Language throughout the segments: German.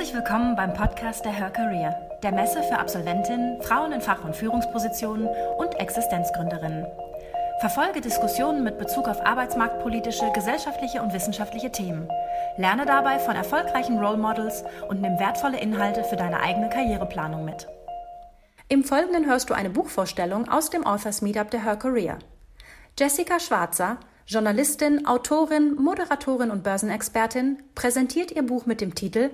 Herzlich willkommen beim Podcast der Her Career, der Messe für Absolventinnen, Frauen in Fach- und Führungspositionen und Existenzgründerinnen. Verfolge Diskussionen mit Bezug auf arbeitsmarktpolitische, gesellschaftliche und wissenschaftliche Themen. Lerne dabei von erfolgreichen Role Models und nimm wertvolle Inhalte für deine eigene Karriereplanung mit. Im Folgenden hörst du eine Buchvorstellung aus dem Authors Meetup der Her Career. Jessica Schwarzer, Journalistin, Autorin, Moderatorin und Börsenexpertin, präsentiert ihr Buch mit dem Titel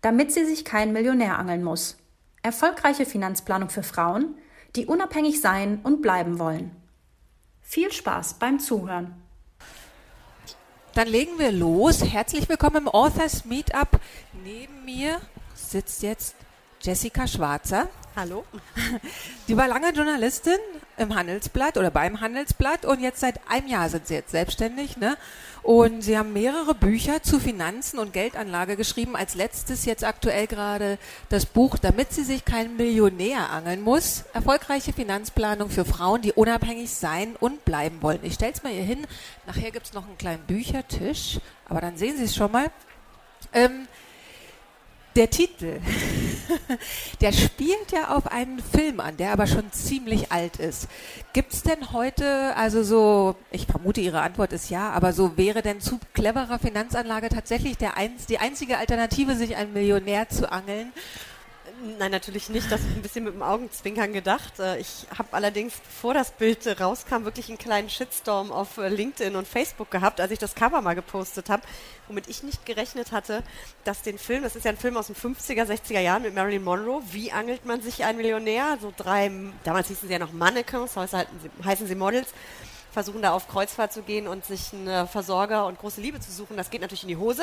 Damit sie sich kein Millionär angeln muss. Erfolgreiche Finanzplanung für Frauen, die unabhängig sein und bleiben wollen. Viel Spaß beim Zuhören. Dann legen wir los. Herzlich willkommen im Authors Meetup. Neben mir sitzt jetzt Jessica Schwarzer. Hallo. Die war lange Journalistin im Handelsblatt oder beim Handelsblatt und jetzt seit einem Jahr sind sie jetzt selbstständig. Ne? Und sie haben mehrere Bücher zu Finanzen und Geldanlage geschrieben. Als letztes jetzt aktuell gerade das Buch, damit sie sich kein Millionär angeln muss. Erfolgreiche Finanzplanung für Frauen, die unabhängig sein und bleiben wollen. Ich stelle es mal hier hin. Nachher gibt es noch einen kleinen Büchertisch, aber dann sehen Sie es schon mal. Ähm, der Titel, der spielt ja auf einen Film an, der aber schon ziemlich alt ist. Gibt es denn heute, also so, ich vermute, Ihre Antwort ist ja, aber so wäre denn zu cleverer Finanzanlage tatsächlich der die einzige Alternative, sich einen Millionär zu angeln? Nein, natürlich nicht. Das ist ein bisschen mit dem Augenzwinkern gedacht. Äh, ich habe allerdings, bevor das Bild rauskam, wirklich einen kleinen Shitstorm auf äh, LinkedIn und Facebook gehabt, als ich das Cover mal gepostet habe, womit ich nicht gerechnet hatte, dass den Film, das ist ja ein Film aus den 50er, 60er Jahren mit Marilyn Monroe, wie angelt man sich ein Millionär? So drei, damals hießen sie ja noch Mannequins, heute heißen sie Models versuchen da auf Kreuzfahrt zu gehen und sich einen Versorger und große Liebe zu suchen. Das geht natürlich in die Hose.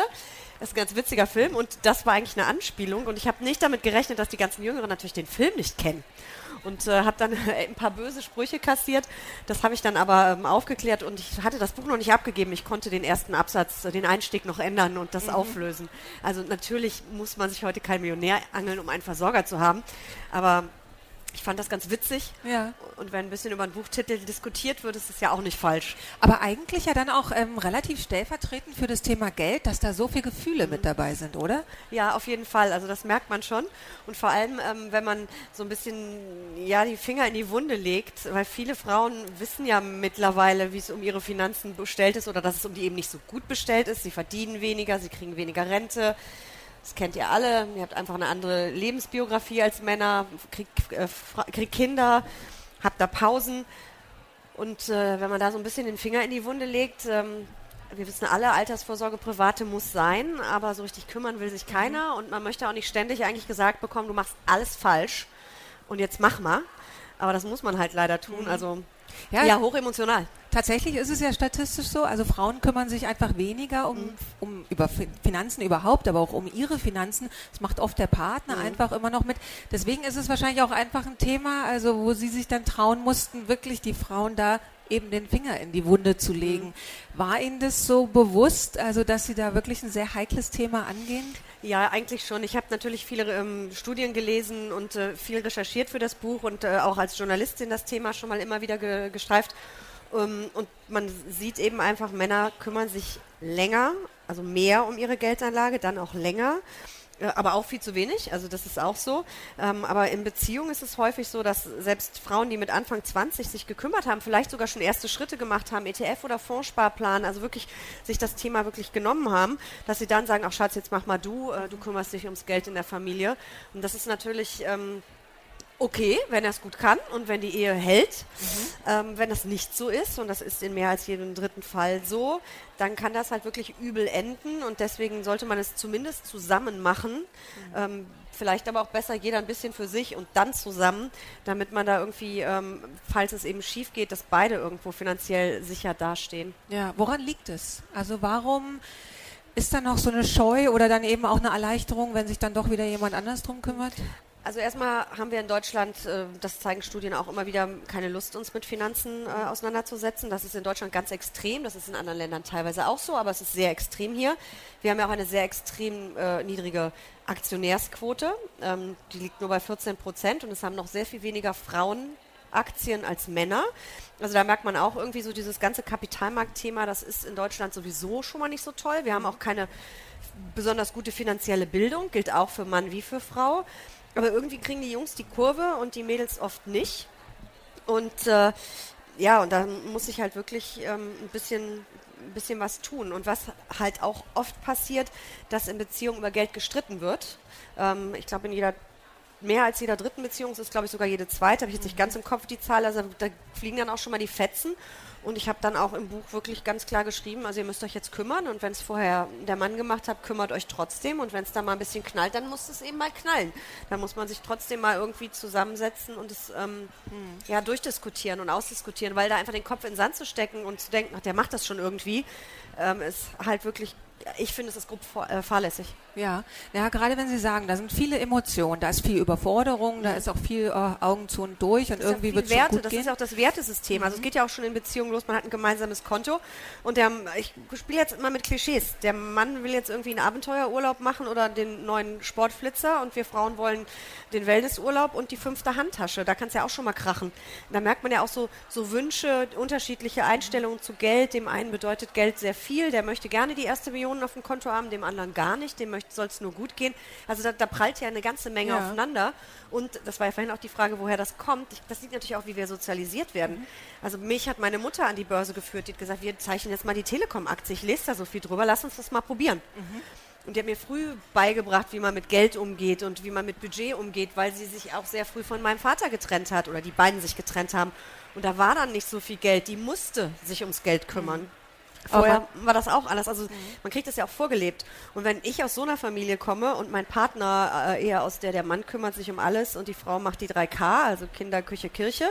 Das ist ein ganz witziger Film und das war eigentlich eine Anspielung und ich habe nicht damit gerechnet, dass die ganzen Jüngeren natürlich den Film nicht kennen und äh, habe dann ein paar böse Sprüche kassiert. Das habe ich dann aber ähm, aufgeklärt und ich hatte das Buch noch nicht abgegeben. Ich konnte den ersten Absatz, den Einstieg noch ändern und das mhm. auflösen. Also natürlich muss man sich heute kein Millionär angeln, um einen Versorger zu haben, aber ich fand das ganz witzig. Ja. Und wenn ein bisschen über einen Buchtitel diskutiert wird, ist es ja auch nicht falsch. Aber eigentlich ja dann auch ähm, relativ stellvertretend für das Thema Geld, dass da so viele Gefühle mhm. mit dabei sind, oder? Ja, auf jeden Fall. Also das merkt man schon. Und vor allem, ähm, wenn man so ein bisschen ja die Finger in die Wunde legt, weil viele Frauen wissen ja mittlerweile, wie es um ihre Finanzen bestellt ist oder dass es um die eben nicht so gut bestellt ist. Sie verdienen weniger, sie kriegen weniger Rente das kennt ihr alle. Ihr habt einfach eine andere Lebensbiografie als Männer, kriegt, äh, kriegt Kinder, habt da Pausen. Und äh, wenn man da so ein bisschen den Finger in die Wunde legt, ähm, wir wissen alle, Altersvorsorge private muss sein, aber so richtig kümmern will sich keiner mhm. und man möchte auch nicht ständig eigentlich gesagt bekommen, du machst alles falsch und jetzt mach mal. Aber das muss man halt leider tun. Mhm. Also ja, ja hochemotional. Tatsächlich ist es ja statistisch so, also Frauen kümmern sich einfach weniger um, mhm. um über Finanzen überhaupt, aber auch um ihre Finanzen. Das macht oft der Partner mhm. einfach immer noch mit. Deswegen ist es wahrscheinlich auch einfach ein Thema, also wo sie sich dann trauen mussten, wirklich die Frauen da eben den Finger in die Wunde zu legen. Mhm. War Ihnen das so bewusst, also dass Sie da wirklich ein sehr heikles Thema angehen? Ja, eigentlich schon. Ich habe natürlich viele ähm, Studien gelesen und äh, viel recherchiert für das Buch und äh, auch als Journalistin das Thema schon mal immer wieder ge gestreift. Ähm, und man sieht eben einfach, Männer kümmern sich länger, also mehr um ihre Geldanlage, dann auch länger. Äh, aber auch viel zu wenig, also das ist auch so. Ähm, aber in Beziehungen ist es häufig so, dass selbst Frauen, die mit Anfang 20 sich gekümmert haben, vielleicht sogar schon erste Schritte gemacht haben, ETF oder Fondssparplan, also wirklich sich das Thema wirklich genommen haben, dass sie dann sagen, ach Schatz, jetzt mach mal du, äh, du kümmerst dich ums Geld in der Familie. Und das ist natürlich ähm, okay, wenn er es gut kann und wenn die Ehe hält. Mhm. Ähm, wenn das nicht so ist, und das ist in mehr als jedem dritten Fall so, dann kann das halt wirklich übel enden und deswegen sollte man es zumindest zusammen machen. Mhm. Ähm, vielleicht aber auch besser jeder ein bisschen für sich und dann zusammen, damit man da irgendwie, ähm, falls es eben schief geht, dass beide irgendwo finanziell sicher dastehen. Ja, woran liegt es? Also warum ist da noch so eine Scheu oder dann eben auch eine Erleichterung, wenn sich dann doch wieder jemand anders drum kümmert? Also erstmal haben wir in Deutschland, äh, das zeigen Studien auch immer wieder, keine Lust, uns mit Finanzen äh, auseinanderzusetzen. Das ist in Deutschland ganz extrem. Das ist in anderen Ländern teilweise auch so, aber es ist sehr extrem hier. Wir haben ja auch eine sehr extrem äh, niedrige Aktionärsquote. Ähm, die liegt nur bei 14 Prozent und es haben noch sehr viel weniger Frauen Aktien als Männer. Also da merkt man auch irgendwie so dieses ganze Kapitalmarktthema, das ist in Deutschland sowieso schon mal nicht so toll. Wir haben auch keine besonders gute finanzielle Bildung, gilt auch für Mann wie für Frau. Aber irgendwie kriegen die Jungs die Kurve und die Mädels oft nicht. Und äh, ja, und da muss ich halt wirklich ähm, ein bisschen ein bisschen was tun. Und was halt auch oft passiert, dass in Beziehungen über Geld gestritten wird. Ähm, ich glaube, in jeder mehr als jeder dritten Beziehung, es ist glaube ich sogar jede zweite, habe ich jetzt nicht ganz im Kopf die Zahl, also da fliegen dann auch schon mal die Fetzen. Und ich habe dann auch im Buch wirklich ganz klar geschrieben, also ihr müsst euch jetzt kümmern und wenn es vorher der Mann gemacht hat, kümmert euch trotzdem und wenn es da mal ein bisschen knallt, dann muss es eben mal knallen. Dann muss man sich trotzdem mal irgendwie zusammensetzen und es ähm, hm. ja durchdiskutieren und ausdiskutieren, weil da einfach den Kopf in den Sand zu stecken und zu denken, ach, der macht das schon irgendwie, ähm, ist halt wirklich ich finde, es ist grob äh, fahrlässig. Ja, ja, gerade wenn Sie sagen, da sind viele Emotionen, da ist viel Überforderung, da ist auch viel äh, Augen zu und durch und irgendwie wird es gut Das gehen. ist ja auch das Wertesystem. Mhm. Also es mhm. geht ja auch schon in Beziehungen los, man hat ein gemeinsames Konto und der, ich spiele jetzt immer mit Klischees. Der Mann will jetzt irgendwie einen Abenteuerurlaub machen oder den neuen Sportflitzer und wir Frauen wollen den Wellnessurlaub und die fünfte Handtasche. Da kann es ja auch schon mal krachen. Da merkt man ja auch so, so Wünsche, unterschiedliche Einstellungen zu Geld. Dem einen bedeutet Geld sehr viel, der möchte gerne die erste Million auf dem Konto haben, dem anderen gar nicht, dem soll es nur gut gehen. Also da, da, prallt ja eine ganze Menge ja. aufeinander. Und das war ja vorhin auch die Frage, woher das kommt. Ich, das sieht natürlich auch, wie wir sozialisiert werden. Mhm. Also mich hat meine Mutter an die Börse geführt, die hat gesagt, wir zeichnen jetzt mal die Telekom-Aktie. Ich lese da so viel drüber, lass uns das mal probieren. Mhm. Und die hat mir früh beigebracht, wie man mit Geld umgeht und wie man mit Budget umgeht, weil sie sich auch sehr früh von meinem Vater getrennt hat oder die beiden sich getrennt haben. Und da war dann nicht so viel Geld. Die musste sich ums Geld kümmern. Mhm. Vorher war das auch anders. Also mhm. man kriegt das ja auch vorgelebt. Und wenn ich aus so einer Familie komme und mein Partner äh, eher aus der, der Mann kümmert sich um alles und die Frau macht die 3K, also Kinder, Küche, Kirche,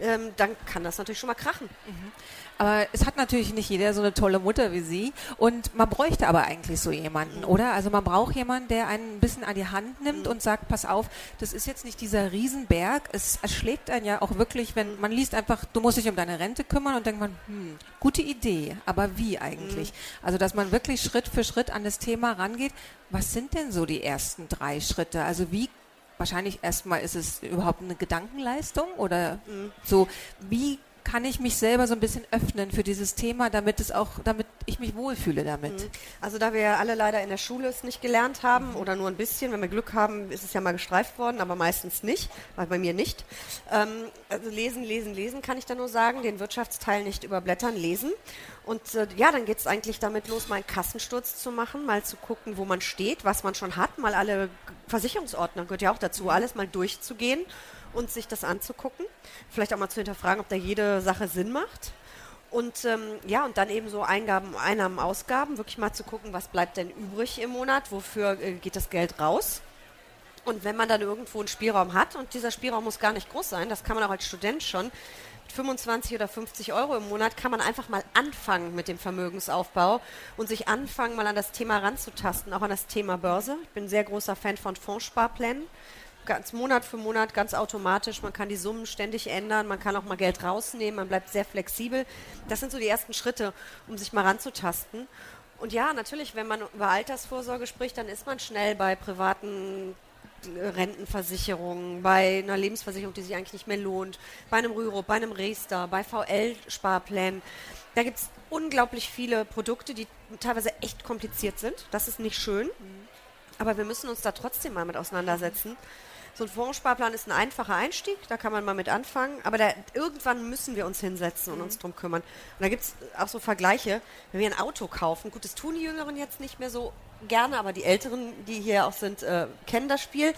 ähm, dann kann das natürlich schon mal krachen. Mhm. Aber es hat natürlich nicht jeder so eine tolle Mutter wie Sie. Und man bräuchte aber eigentlich so jemanden, oder? Also man braucht jemanden, der einen ein bisschen an die Hand nimmt und sagt, pass auf, das ist jetzt nicht dieser Riesenberg. Es erschlägt einen ja auch wirklich, wenn man liest einfach, du musst dich um deine Rente kümmern und denkt man, hm, gute Idee, aber wie eigentlich? Mhm. Also dass man wirklich Schritt für Schritt an das Thema rangeht. Was sind denn so die ersten drei Schritte? Also wie wahrscheinlich erstmal ist es überhaupt eine Gedankenleistung oder mhm. so, wie kann ich mich selber so ein bisschen öffnen für dieses Thema, damit es auch, damit ich mich wohlfühle damit. Mhm. Also da wir alle leider in der Schule es nicht gelernt haben mhm. oder nur ein bisschen, wenn wir Glück haben, ist es ja mal gestreift worden, aber meistens nicht, weil bei mir nicht. Ähm, also lesen, lesen, lesen kann ich da nur sagen, den Wirtschaftsteil nicht überblättern, lesen. Und äh, ja, dann geht es eigentlich damit los, mal einen Kassensturz zu machen, mal zu gucken, wo man steht, was man schon hat, mal alle Versicherungsordner gehört ja auch dazu, mhm. alles mal durchzugehen und sich das anzugucken. Vielleicht auch mal zu hinterfragen, ob da jede Sache Sinn macht. Und ähm, ja, und dann eben so Eingaben, Einnahmen, Ausgaben, wirklich mal zu gucken, was bleibt denn übrig im Monat, wofür äh, geht das Geld raus. Und wenn man dann irgendwo einen Spielraum hat, und dieser Spielraum muss gar nicht groß sein, das kann man auch als Student schon, 25 oder 50 Euro im Monat kann man einfach mal anfangen mit dem Vermögensaufbau und sich anfangen, mal an das Thema ranzutasten, auch an das Thema Börse. Ich bin ein sehr großer Fan von Fondssparplänen ganz Monat für Monat ganz automatisch. Man kann die Summen ständig ändern, man kann auch mal Geld rausnehmen, man bleibt sehr flexibel. Das sind so die ersten Schritte, um sich mal ranzutasten. Und ja, natürlich, wenn man über Altersvorsorge spricht, dann ist man schnell bei privaten Rentenversicherungen, bei einer Lebensversicherung, die sich eigentlich nicht mehr lohnt, bei einem Rüro, bei einem Restar, bei VL-Sparplänen. Da gibt es unglaublich viele Produkte, die teilweise echt kompliziert sind. Das ist nicht schön. Aber wir müssen uns da trotzdem mal mit auseinandersetzen. So ein Fondssparplan ist ein einfacher Einstieg, da kann man mal mit anfangen, aber da, irgendwann müssen wir uns hinsetzen und uns drum kümmern. Und da gibt es auch so Vergleiche, wenn wir ein Auto kaufen, gut, das tun die Jüngeren jetzt nicht mehr so gerne, aber die Älteren, die hier auch sind, äh, kennen das Spiel.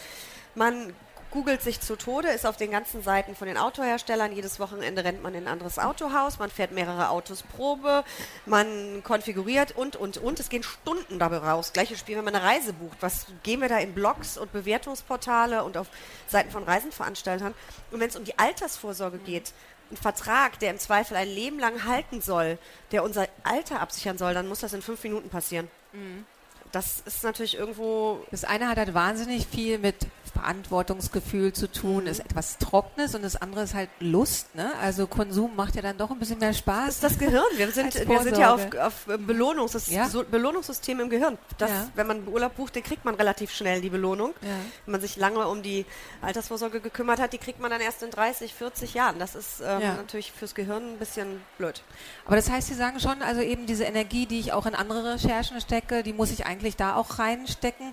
Man googelt sich zu Tode, ist auf den ganzen Seiten von den Autoherstellern. Jedes Wochenende rennt man in ein anderes Autohaus, man fährt mehrere Autos Probe, man konfiguriert und, und, und. Es gehen Stunden dabei raus. Gleiches Spiel, wenn man eine Reise bucht. Was gehen wir da in Blogs und Bewertungsportale und auf Seiten von Reisenveranstaltern? Und wenn es um die Altersvorsorge geht, ein Vertrag, der im Zweifel ein Leben lang halten soll, der unser Alter absichern soll, dann muss das in fünf Minuten passieren. Mhm das ist natürlich irgendwo. Das eine hat halt wahnsinnig viel mit Verantwortungsgefühl zu tun, ist etwas Trockenes und das andere ist halt Lust. Ne? Also Konsum macht ja dann doch ein bisschen mehr Spaß. Das ist das Gehirn. Wir sind, wir sind ja auf, auf Belohnungs ja? so Belohnungssystem im Gehirn. Das, ja. Wenn man Urlaub bucht, den kriegt man relativ schnell die Belohnung. Ja. Wenn man sich lange um die Altersvorsorge gekümmert hat, die kriegt man dann erst in 30, 40 Jahren. Das ist ähm, natürlich fürs Gehirn ein bisschen blöd. Aber das heißt, Sie sagen schon, also eben diese Energie, die ich auch in andere Recherchen stecke, die muss ich eigentlich da auch reinstecken.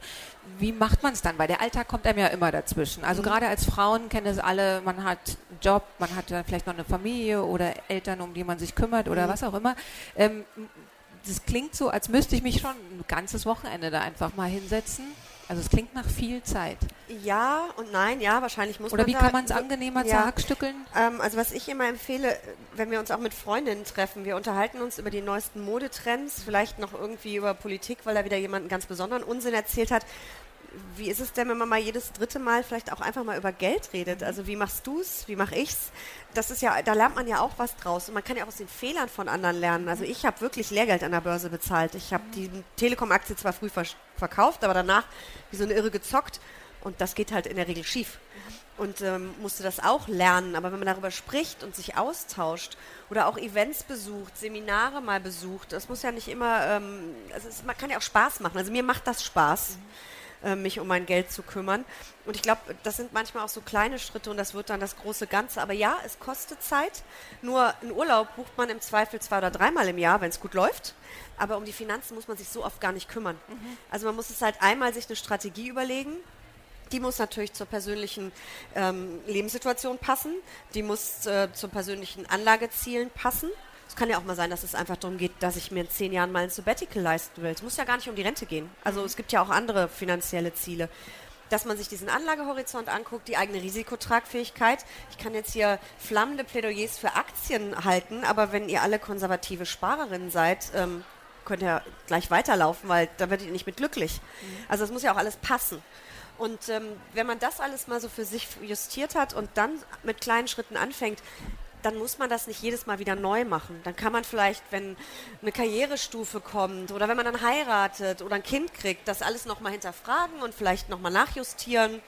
Wie macht man es dann? Weil der Alltag kommt einem ja immer dazwischen. Also mhm. gerade als Frauen kennen es alle, man hat einen Job, man hat dann vielleicht noch eine Familie oder Eltern, um die man sich kümmert oder mhm. was auch immer. Ähm, das klingt so, als müsste ich mich schon ein ganzes Wochenende da einfach mal hinsetzen. Also es klingt nach viel Zeit. Ja und nein, ja, wahrscheinlich muss Oder man wie kann man es angenehmer ja, zerhackstückeln? Ähm, also was ich immer empfehle, wenn wir uns auch mit Freundinnen treffen, wir unterhalten uns über die neuesten Modetrends, vielleicht noch irgendwie über Politik, weil da wieder jemand einen ganz besonderen Unsinn erzählt hat wie ist es denn, wenn man mal jedes dritte Mal vielleicht auch einfach mal über Geld redet? Also wie machst du es? Wie mache ich's? Das ist ja, da lernt man ja auch was draus und man kann ja auch aus den Fehlern von anderen lernen. Also ich habe wirklich Lehrgeld an der Börse bezahlt. Ich habe die Telekom-Aktie zwar früh verkauft, aber danach wie so eine Irre gezockt und das geht halt in der Regel schief. Und ähm, musste das auch lernen. Aber wenn man darüber spricht und sich austauscht oder auch Events besucht, Seminare mal besucht, das muss ja nicht immer, ähm, also es, man kann ja auch Spaß machen. Also mir macht das Spaß. Mhm äh, mich um mein Geld zu kümmern. Und ich glaube, das sind manchmal auch so kleine Schritte und das wird dann das große Ganze. Aber ja, es kostet Zeit. Nur einen Urlaub bucht man im Zweifel zwei oder dreimal im Jahr, wenn es gut läuft. Aber um die Finanzen muss man sich so oft gar nicht kümmern. Mhm. Also man muss es halt einmal sich eine Strategie überlegen. Die muss natürlich zur persönlichen ähm, Lebenssituation passen. Die muss äh, zu persönlichen Anlagezielen passen. Es kann ja auch mal sein, dass es einfach darum geht, dass ich mir in zehn Jahren mal ein Sabbatical leisten will. Es muss ja gar nicht um die Rente gehen. Also mhm. es gibt ja auch andere finanzielle Ziele dass man sich diesen Anlagehorizont anguckt, die eigene Risikotragfähigkeit. Ich kann jetzt hier flammende Plädoyers für Aktien halten, aber wenn ihr alle konservative Sparerinnen seid, ähm, könnt ihr gleich weiterlaufen, weil da werdet ihr nicht mit glücklich. Mhm. Also es muss ja auch alles passen. Und ähm, wenn man das alles mal so für sich justiert hat und dann mit kleinen Schritten anfängt, dann muss man das nicht jedes Mal wieder neu machen. Dann kann man vielleicht, wenn eine Karrierestufe kommt oder wenn man dann heiratet oder ein Kind kriegt, das alles nochmal hinterfragen und vielleicht nochmal nachjustieren,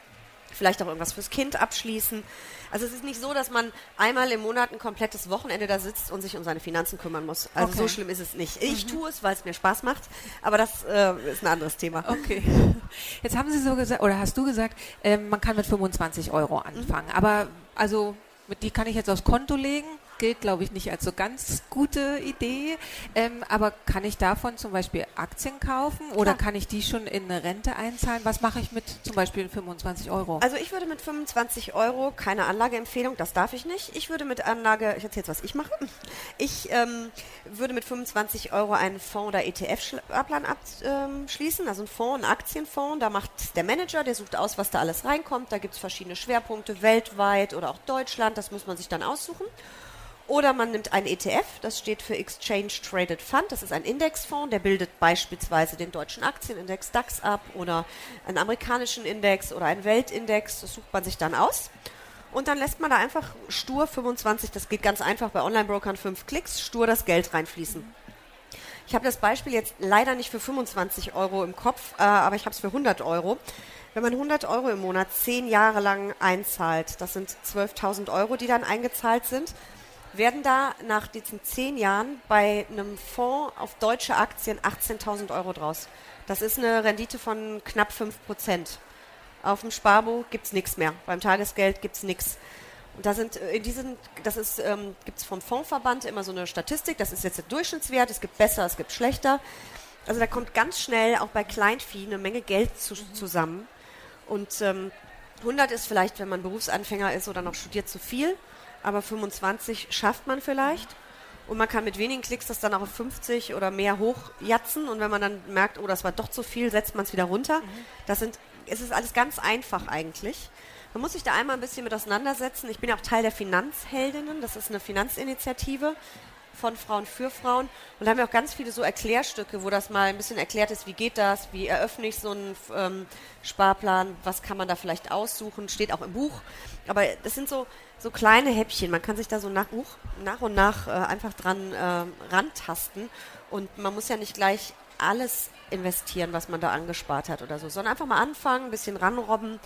vielleicht auch irgendwas fürs Kind abschließen. Also es ist nicht so, dass man einmal im Monat ein komplettes Wochenende da sitzt und sich um seine Finanzen kümmern muss. Also okay. so schlimm ist es nicht. Ich mhm. tue es, weil es mir Spaß macht, aber das äh, ist ein anderes Thema. Okay. Jetzt haben Sie so gesagt, oder hast du gesagt, äh, man kann mit 25 Euro anfangen. Mhm. Aber also die kann ich jetzt aufs Konto legen gilt, glaube ich, nicht als so ganz gute Idee. Ähm, aber kann ich davon zum Beispiel Aktien kaufen oder Klar. kann ich die schon in eine Rente einzahlen? Was mache ich mit zum Beispiel 25 Euro? Also ich würde mit 25 Euro, keine Anlageempfehlung, das darf ich nicht. Ich würde mit Anlage, ich erzähle jetzt, was ich mache. Ich ähm, würde mit 25 Euro einen Fonds oder ETF-Abplan abschließen, also einen Fonds, einen Aktienfonds. Da macht der Manager, der sucht aus, was da alles reinkommt. Da gibt es verschiedene Schwerpunkte weltweit oder auch Deutschland. Das muss man sich dann aussuchen. Oder man nimmt einen ETF, das steht für Exchange Traded Fund, das ist ein Indexfonds, der bildet beispielsweise den deutschen Aktienindex DAX ab oder einen amerikanischen Index oder einen Weltindex, das sucht man sich dann aus. Und dann lässt man da einfach stur 25, das geht ganz einfach bei Online-Brokern, 5 Klicks, stur das Geld reinfließen. Ich habe das Beispiel jetzt leider nicht für 25 Euro im Kopf, äh, aber ich habe es für 100 Euro. Wenn man 100 Euro im Monat zehn Jahre lang einzahlt, das sind 12.000 Euro, die dann eingezahlt sind, werden da nach diesen zehn Jahren bei einem Fonds auf deutsche Aktien 18.000 Euro draus. Das ist eine Rendite von knapp 5 Prozent. Auf dem Sparbuch gibt es nichts mehr. Beim Tagesgeld gibt es nichts. Und da sind äh, in diesen, das ist, ähm, gibt es vom Fondsverband immer so eine Statistik, das ist jetzt der Durchschnittswert, es gibt besser, es gibt schlechter. Also da kommt ganz schnell auch bei Kleinvieh eine Menge Geld zu, zusammen. Und ähm, 100 ist vielleicht, wenn man Berufsanfänger ist oder noch studiert, zu viel aber 25 schafft man vielleicht. Und man kann mit wenigen Klicks das dann auch auf 50 oder mehr hochjatzen. Und wenn man dann merkt, oh, das war doch zu viel, setzt man es wieder runter. Mhm. Das sind, es ist alles ganz einfach eigentlich. Man muss sich da einmal ein bisschen mit auseinandersetzen. Ich bin ja auch Teil der Finanzheldinnen. Das ist eine Finanzinitiative von Frauen für Frauen. Und da haben wir auch ganz viele so Erklärstücke, wo das mal ein bisschen erklärt ist, wie geht das, wie eröffne ich so einen ähm, Sparplan, was kann man da vielleicht aussuchen, steht auch im Buch. Aber das sind so so kleine Häppchen. Man kann sich da so nach, nach und nach äh, einfach dran äh, rantasten. Und man muss ja nicht gleich alles investieren, was man da angespart hat oder so, sondern einfach mal anfangen, ein bisschen ranrobben.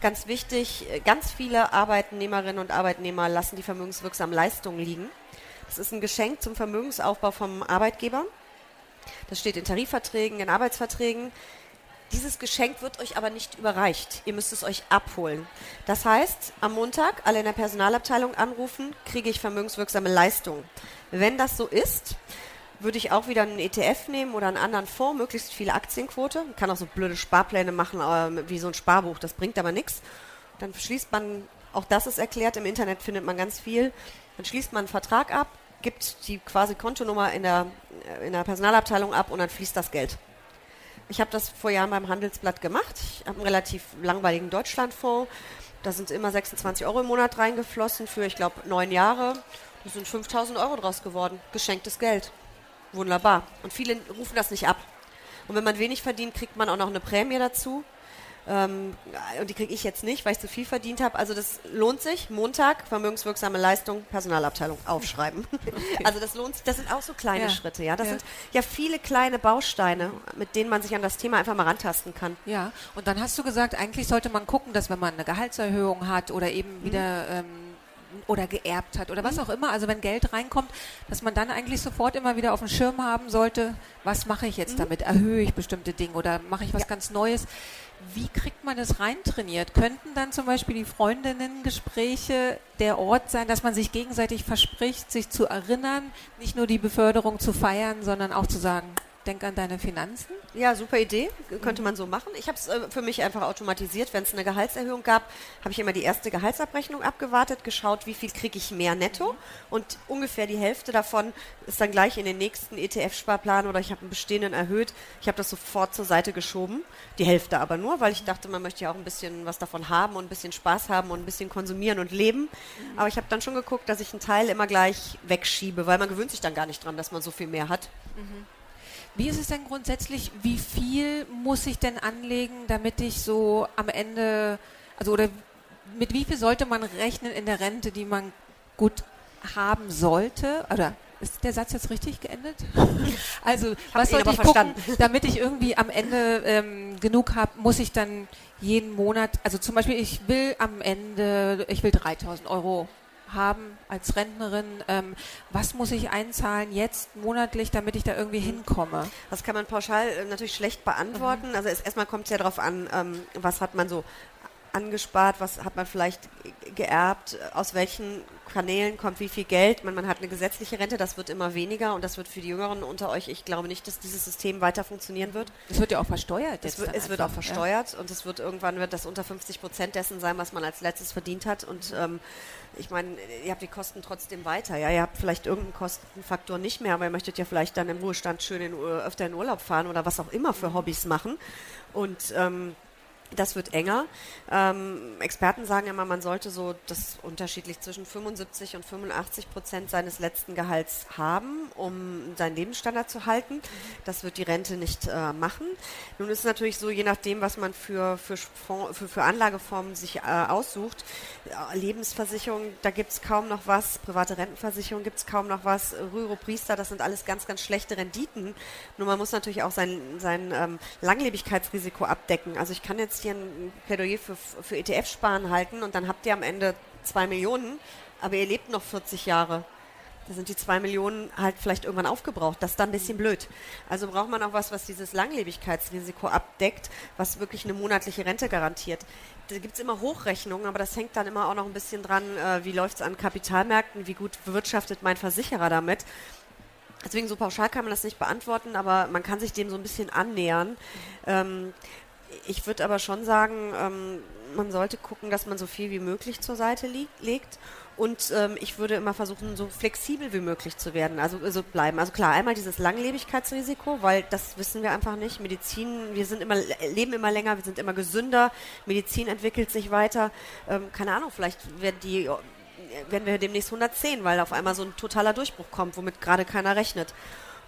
Ganz wichtig, ganz viele Arbeitnehmerinnen und Arbeitnehmer lassen die vermögenswirksamen Leistungen liegen. Das ist ein Geschenk zum Vermögensaufbau vom Arbeitgeber. Das steht in Tarifverträgen, in Arbeitsverträgen. Dieses Geschenk wird euch aber nicht überreicht. Ihr müsst es euch abholen. Das heißt, am Montag alle in der Personalabteilung anrufen, kriege ich vermögenswirksame Leistungen. Wenn das so ist, würde ich auch wieder einen ETF nehmen oder einen anderen Fonds, möglichst viele Aktienquote. Man kann auch so blöde Sparpläne machen, wie so ein Sparbuch, das bringt aber nichts. Dann schließt man, auch das ist erklärt, im Internet findet man ganz viel. Dann schließt man einen Vertrag ab, gibt die quasi Kontonummer in der, in der Personalabteilung ab und dann fließt das Geld. Ich habe das vor Jahren beim Handelsblatt gemacht. Ich habe einen relativ langweiligen Deutschlandfonds. Da sind immer 26 Euro im Monat reingeflossen für, ich glaube, neun Jahre. Da sind 5000 Euro draus geworden. Geschenktes Geld. Wunderbar. Und viele rufen das nicht ab. Und wenn man wenig verdient, kriegt man auch noch eine Prämie dazu. Ähm, und die kriege ich jetzt nicht, weil ich zu viel verdient habe. Also das lohnt sich. Montag, vermögenswirksame Leistung, Personalabteilung, aufschreiben. Okay. Also das lohnt sich. Das sind auch so kleine ja. Schritte. Ja, Das ja. sind ja viele kleine Bausteine, mit denen man sich an das Thema einfach mal rantasten kann. Ja, und dann hast du gesagt, eigentlich sollte man gucken, dass wenn man eine Gehaltserhöhung hat oder eben mhm. wieder... Ähm, oder geerbt hat oder was mhm. auch immer. Also wenn Geld reinkommt, dass man dann eigentlich sofort immer wieder auf dem Schirm haben sollte, was mache ich jetzt mhm. damit? Erhöhe ich bestimmte Dinge oder mache ich was ja. ganz Neues? Wie kriegt man das reintrainiert? Könnten dann zum Beispiel die Freundinnen-Gespräche der Ort sein, dass man sich gegenseitig verspricht, sich zu erinnern, nicht nur die Beförderung zu feiern, sondern auch zu sagen, denk an deine Finanzen? Ja, super Idee. Könnte man so machen. Ich habe es äh, für mich einfach automatisiert. Wenn es eine Gehaltserhöhung gab, habe ich immer die erste Gehaltsabrechnung abgewartet, geschaut, wie viel kriege ich mehr netto. Und ungefähr die Hälfte davon ist dann gleich in den nächsten ETF-Sparplan oder ich habe einen bestehenden erhöht. Ich habe das sofort zur Seite geschoben. Die Hälfte aber nur, weil ich dachte, man möchte ja auch ein bisschen was davon haben und ein bisschen Spaß haben und ein bisschen konsumieren und leben. Aber ich habe dann schon geguckt, dass ich einen Teil immer gleich wegschiebe, weil man gewöhnt sich dann gar nicht dran, dass man so viel mehr hat. Mhm. Wie ist es denn grundsätzlich, wie viel muss ich denn anlegen, damit ich so am Ende, also oder mit wie viel sollte man rechnen in der Rente, die man gut haben sollte? Oder ist der Satz jetzt richtig geendet? Also, was sollte ich gucken, damit ich irgendwie am Ende ähm, genug habe, muss ich dann jeden Monat, also zum Beispiel, ich will am Ende, ich will 3000 Euro haben als Rentnerin, ähm, was muss ich einzahlen jetzt monatlich, damit ich da irgendwie hinkomme? Das kann man pauschal äh, natürlich schlecht beantworten. Mhm. Also erstmal kommt es ja darauf an, ähm, was hat man so angespart, was hat man vielleicht geerbt, aus welchen Kanälen kommt wie viel Geld. Man, man hat eine gesetzliche Rente, das wird immer weniger und das wird für die Jüngeren unter euch, ich glaube nicht, dass dieses System weiter funktionieren wird. Es wird ja auch versteuert. Es, wird, es wird auch versteuert ja. und es wird irgendwann wird das unter 50 Prozent dessen sein, was man als letztes verdient hat und ähm, ich meine, ihr habt die Kosten trotzdem weiter. Ja, ihr habt vielleicht irgendeinen Kostenfaktor nicht mehr, aber ihr möchtet ja vielleicht dann im Ruhestand schön in, öfter in Urlaub fahren oder was auch immer für Hobbys machen und ähm, das wird enger. Ähm, Experten sagen immer, man sollte so das unterschiedlich zwischen 75 und 85 Prozent seines letzten Gehalts haben, um seinen Lebensstandard zu halten. Das wird die Rente nicht äh, machen. Nun ist es natürlich so, je nachdem, was man für, für, Fonds, für, für Anlageformen sich äh, aussucht, äh, Lebensversicherung, da gibt es kaum noch was, private Rentenversicherung gibt es kaum noch was, Rüro Priester, das sind alles ganz, ganz schlechte Renditen. Nur man muss natürlich auch sein, sein ähm, Langlebigkeitsrisiko abdecken. Also ich kann jetzt ein Plädoyer für, für ETF-Sparen halten und dann habt ihr am Ende zwei Millionen, aber ihr lebt noch 40 Jahre. Da sind die zwei Millionen halt vielleicht irgendwann aufgebraucht. Das ist dann ein bisschen blöd. Also braucht man auch was, was dieses Langlebigkeitsrisiko abdeckt, was wirklich eine monatliche Rente garantiert. Da gibt es immer Hochrechnungen, aber das hängt dann immer auch noch ein bisschen dran, äh, wie läuft es an Kapitalmärkten, wie gut wirtschaftet mein Versicherer damit. Deswegen so pauschal kann man das nicht beantworten, aber man kann sich dem so ein bisschen annähern. Ähm, ich würde aber schon sagen, ähm, man sollte gucken, dass man so viel wie möglich zur Seite legt. Und ähm, ich würde immer versuchen, so flexibel wie möglich zu werden, also, also bleiben. Also klar, einmal dieses Langlebigkeitsrisiko, weil das wissen wir einfach nicht. Medizin, wir sind immer, leben immer länger, wir sind immer gesünder, Medizin entwickelt sich weiter. Ähm, keine Ahnung, vielleicht werden die werden wir demnächst 110, weil auf einmal so ein totaler Durchbruch kommt, womit gerade keiner rechnet.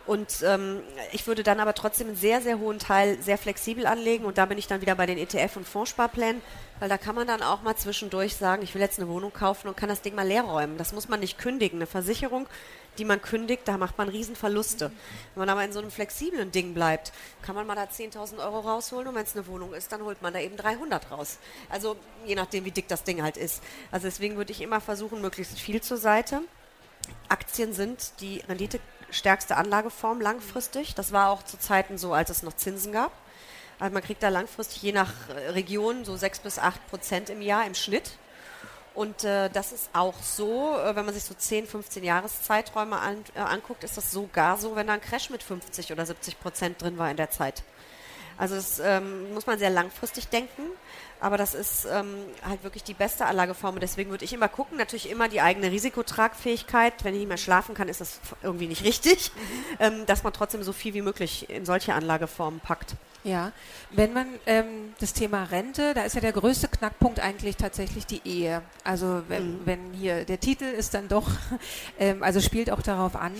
Und ähm, ich würde dann aber trotzdem einen sehr, sehr hohen Teil sehr flexibel anlegen. Und da bin ich dann wieder bei den ETF- und Fondssparplänen, weil da kann man dann auch mal zwischendurch sagen, ich will jetzt eine Wohnung kaufen und kann das Ding mal leer räumen. Das muss man nicht kündigen. Eine Versicherung, die man kündigt, da macht man Riesenverluste. Wenn man aber in so einem flexiblen Ding bleibt, kann man mal da 10.000 Euro rausholen und wenn es eine Wohnung ist, dann holt man da eben 300 raus. Also je nachdem, wie dick das Ding halt ist. Also deswegen würde ich immer versuchen, möglichst viel zur Seite. Aktien sind die Rendite stärkste Anlageform langfristig. Das war auch zu Zeiten so, als es noch Zinsen gab. Also man kriegt da langfristig je nach äh, Region so 6 bis 8 Prozent im Jahr im Schnitt. Und äh, das ist auch so, äh, wenn man sich so 10, 15 Jahreszeiträume an, äh, anguckt, ist das sogar so, wenn da ein Crash mit 50 oder 70 Prozent drin war in der Zeit. Also das ähm, muss man sehr langfristig denken, aber das ist ähm, halt wirklich die beste Anlageform und deswegen würde ich immer gucken, natürlich immer die eigene Risikotragfähigkeit. Wenn ich nicht mehr schlafen kann, ist das irgendwie nicht richtig, ähm, dass man trotzdem so viel wie möglich in solche Anlageformen packt. Ja, wenn man ähm, das Thema Rente, da ist ja der größte Knackpunkt eigentlich tatsächlich die Ehe. Also wenn, mhm. wenn hier der Titel ist dann doch, ähm, also spielt auch darauf an,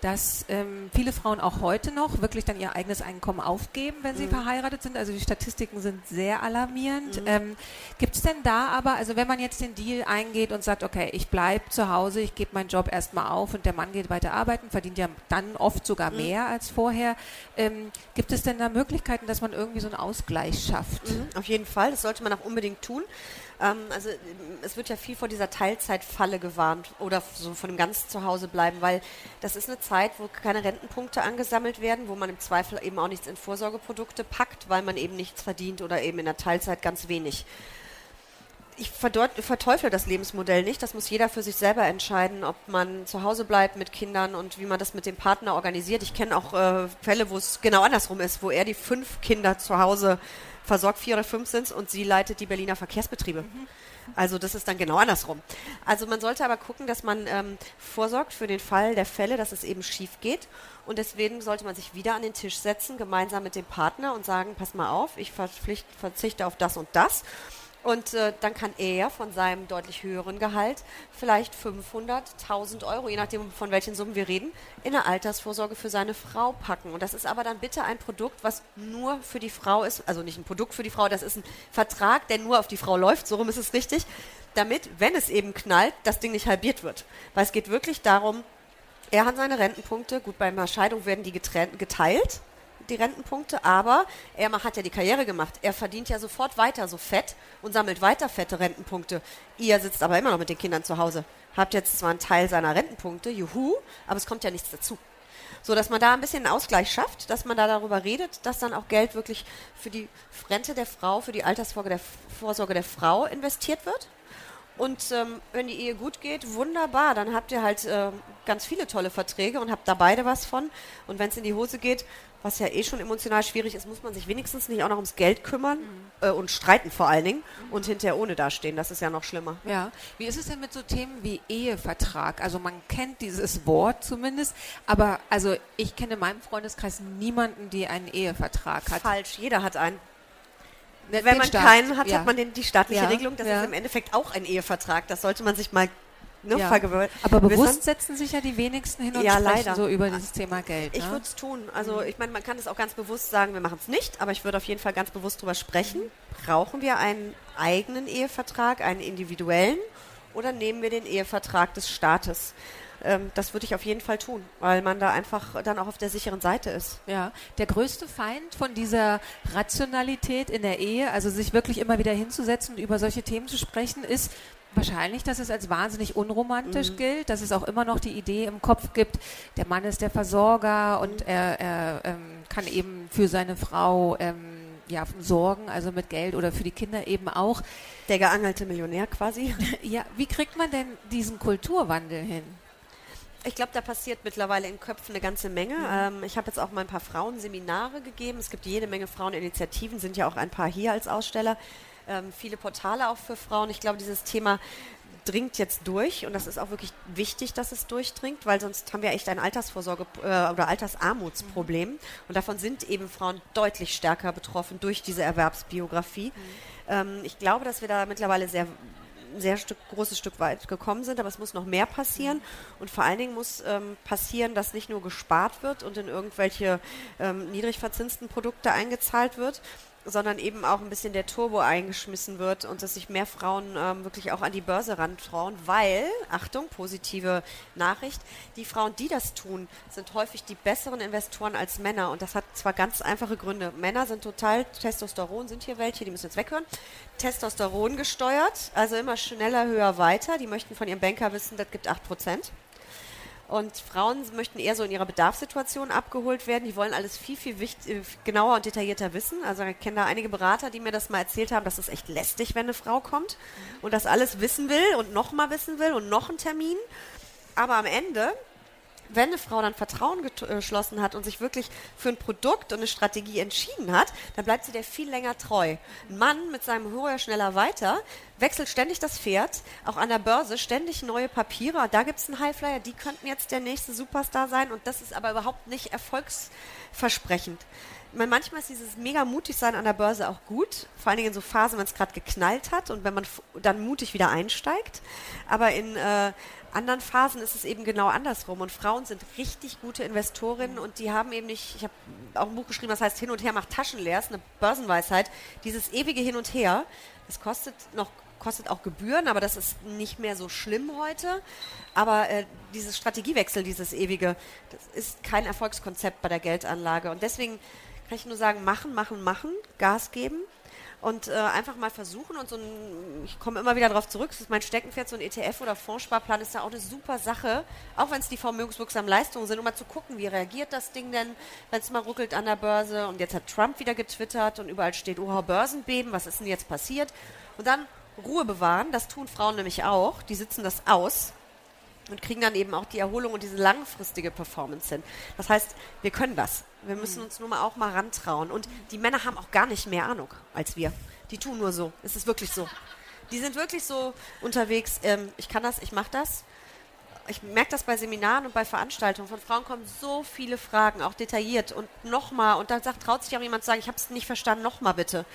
dass ähm, viele Frauen auch heute noch wirklich dann ihr eigenes Einkommen aufgeben, wenn sie mhm. verheiratet sind. Also die Statistiken sind sehr alarmierend. Mhm. Ähm, Gibt es denn da aber, also wenn man jetzt den Deal eingeht und sagt, okay, ich bleibe zu Hause, ich gebe meinen Job erstmal auf und der Mann geht weiter arbeiten, verdient ja dann oft sogar mhm. mehr als vorher. Ähm, gibt es denn da Möglichkeiten, dass man irgendwie so einen Ausgleich schafft? Mhm, auf jeden Fall, das sollte man auch unbedingt tun. Ähm, also es wird ja viel vor dieser Teilzeitfalle gewarnt oder so von dem ganz Zuhause bleiben, weil das ist eine Zeit, wo keine Rentenpunkte angesammelt werden, wo man im Zweifel eben auch nichts in Vorsorgeprodukte packt, weil man eben nichts verdient oder eben in der Teilzeit ganz wenig ich verteufle das Lebensmodell nicht. Das muss jeder für sich selber entscheiden, ob man zu Hause bleibt mit Kindern und wie man das mit dem Partner organisiert. Ich kenne auch äh, Fälle, wo es genau andersrum ist, wo er die fünf Kinder zu Hause versorgt vier oder fünf sind und sie leitet die Berliner Verkehrsbetriebe. Mhm. Also das ist dann genau andersrum. Also man sollte aber gucken, dass man ähm, vorsorgt für den Fall der Fälle, dass es eben schief geht. Und deswegen sollte man sich wieder an den Tisch setzen, gemeinsam mit dem Partner und sagen, pass mal auf, ich verzichte auf das und das. Und äh, dann kann er von seinem deutlich höheren Gehalt vielleicht 500, 1000 Euro, je nachdem von welchen Summen wir reden, in eine Altersvorsorge für seine Frau packen. Und das ist aber dann bitte ein Produkt, was nur für die Frau ist, also nicht ein Produkt für die Frau, das ist ein Vertrag, der nur auf die Frau läuft, so rum ist es richtig, damit, wenn es eben knallt, das Ding nicht halbiert wird. Weil es geht wirklich darum, er hat seine Rentenpunkte, gut, bei einer Scheidung werden die geteilt, die Rentenpunkte, aber er hat ja die Karriere gemacht. Er verdient ja sofort weiter so fett und sammelt weiter fette Rentenpunkte. Ihr sitzt aber immer noch mit den Kindern zu Hause. Habt jetzt zwar einen Teil seiner Rentenpunkte, juhu, aber es kommt ja nichts dazu. So dass man da ein bisschen einen Ausgleich schafft, dass man da darüber redet, dass dann auch Geld wirklich für die Rente der Frau, für die Altersvorsorge der, Vorsorge der Frau investiert wird. Und ähm, wenn die Ehe gut geht, wunderbar, dann habt ihr halt äh, ganz viele tolle Verträge und habt da beide was von. Und wenn es in die Hose geht, was ja eh schon emotional schwierig ist, muss man sich wenigstens nicht auch noch ums Geld kümmern mhm. äh, und streiten vor allen Dingen mhm. und hinterher ohne dastehen. Das ist ja noch schlimmer. Ja. Wie ist es denn mit so Themen wie Ehevertrag? Also man kennt dieses Wort zumindest, aber also ich kenne in meinem Freundeskreis niemanden, die einen Ehevertrag hat. Falsch, jeder hat einen. Wenn den man Staat. keinen hat, ja. hat man den, die staatliche ja. Regelung. Das ja. ist im Endeffekt auch ein Ehevertrag. Das sollte man sich mal ne, ja. Aber bewusst setzen sich ja die wenigsten hin und ja, sprechen leider. so über dieses Thema Geld. Ich ne? würde es tun. Also mhm. ich meine, man kann es auch ganz bewusst sagen, wir machen es nicht, aber ich würde auf jeden Fall ganz bewusst darüber sprechen. Brauchen wir einen eigenen Ehevertrag, einen individuellen, oder nehmen wir den Ehevertrag des Staates? Ähm, das würde ich auf jeden Fall tun, weil man da einfach dann auch auf der sicheren Seite ist. Ja, der größte Feind von dieser Rationalität in der Ehe, also sich wirklich immer wieder hinzusetzen und über solche Themen zu sprechen, ist Wahrscheinlich, dass es als wahnsinnig unromantisch mhm. gilt, dass es auch immer noch die Idee im Kopf gibt, der Mann ist der Versorger und mhm. er, er ähm, kann eben für seine Frau ähm, ja, sorgen, also mit Geld oder für die Kinder eben auch. Der geangelte Millionär quasi. ja, wie kriegt man denn diesen Kulturwandel hin? Ich glaube, da passiert mittlerweile in Köpfen eine ganze Menge. Mhm. Ähm, ich habe jetzt auch mal ein paar Frauenseminare gegeben. Es gibt jede Menge Fraueninitiativen, sind ja auch ein paar hier als Aussteller ähm, viele Portale auch für Frauen. Ich glaube, dieses Thema dringt jetzt durch und das ist auch wirklich wichtig, dass es durchdringt, weil sonst haben wir echt ein Altersvorsorge- äh, oder Altersarmutsproblem mhm. und davon sind eben Frauen deutlich stärker betroffen durch diese Erwerbsbiografie. Mhm. Ähm, ich glaube, dass wir da mittlerweile sehr ein sehr Stück, großes Stück weit gekommen sind, aber es muss noch mehr passieren. Und vor allen Dingen muss ähm, passieren, dass nicht nur gespart wird und in irgendwelche ähm, niedrig verzinsten Produkte eingezahlt wird, sondern eben auch ein bisschen der Turbo eingeschmissen wird und dass sich mehr Frauen ähm, wirklich auch an die Börse rantrauen, weil, Achtung, positive Nachricht, die Frauen, die das tun, sind häufig die besseren Investoren als Männer und das hat zwar ganz einfache Gründe. Männer sind total Testosteron, sind hier welche, die müssen jetzt weghören, Testosteron gesteuert, also immer schneller, höher, weiter. Die möchten von ihrem Banker wissen, das gibt 8 Prozent. Und Frauen möchten eher so in ihrer Bedarfssituation abgeholt werden. Die wollen alles viel, viel wichtig, äh, genauer und detaillierter wissen. Also ich kenne da einige Berater, die mir das mal erzählt haben, dass es echt lästig, wenn eine Frau kommt und das alles wissen will und nochmal wissen will und noch einen Termin. Aber am Ende wenn eine Frau dann Vertrauen geschlossen hat und sich wirklich für ein Produkt und eine Strategie entschieden hat, dann bleibt sie der viel länger treu. Ein Mann mit seinem höher, schneller, weiter wechselt ständig das Pferd, auch an der Börse ständig neue Papiere. Da gibt es einen Highflyer, die könnten jetzt der nächste Superstar sein und das ist aber überhaupt nicht erfolgsversprechend. Meine, manchmal ist dieses mega mutig sein an der Börse auch gut, vor allen Dingen in so Phasen, wenn es gerade geknallt hat und wenn man dann mutig wieder einsteigt. Aber in äh, anderen Phasen ist es eben genau andersrum. Und Frauen sind richtig gute Investorinnen und die haben eben nicht, ich habe auch ein Buch geschrieben, das heißt Hin und Her macht Taschen leer, ist eine Börsenweisheit. Dieses ewige Hin und Her, das kostet noch kostet auch Gebühren, aber das ist nicht mehr so schlimm heute. Aber äh, dieses Strategiewechsel, dieses ewige, das ist kein Erfolgskonzept bei der Geldanlage. Und deswegen kann ich nur sagen, machen, machen, machen, Gas geben und äh, einfach mal versuchen und so ein, ich komme immer wieder darauf zurück, das ist mein Steckenpferd, so ein ETF oder Fondssparplan ist da auch eine super Sache, auch wenn es die vermögenswirksamen Leistungen sind, um mal zu gucken, wie reagiert das Ding denn, wenn es mal ruckelt an der Börse. Und jetzt hat Trump wieder getwittert und überall steht, oh, Börsenbeben, was ist denn jetzt passiert? Und dann Ruhe bewahren, das tun Frauen nämlich auch, die sitzen das aus und kriegen dann eben auch die Erholung und diese langfristige Performance hin. Das heißt, wir können das. Wir müssen uns nur mal auch mal rantrauen. Und die Männer haben auch gar nicht mehr Ahnung als wir. Die tun nur so. Es ist wirklich so. Die sind wirklich so unterwegs. Ähm, ich kann das, ich mache das. Ich merke das bei Seminaren und bei Veranstaltungen. Von Frauen kommen so viele Fragen, auch detailliert. Und nochmal. Und dann sagt, traut sich auch jemand zu sagen, ich habe es nicht verstanden, nochmal bitte.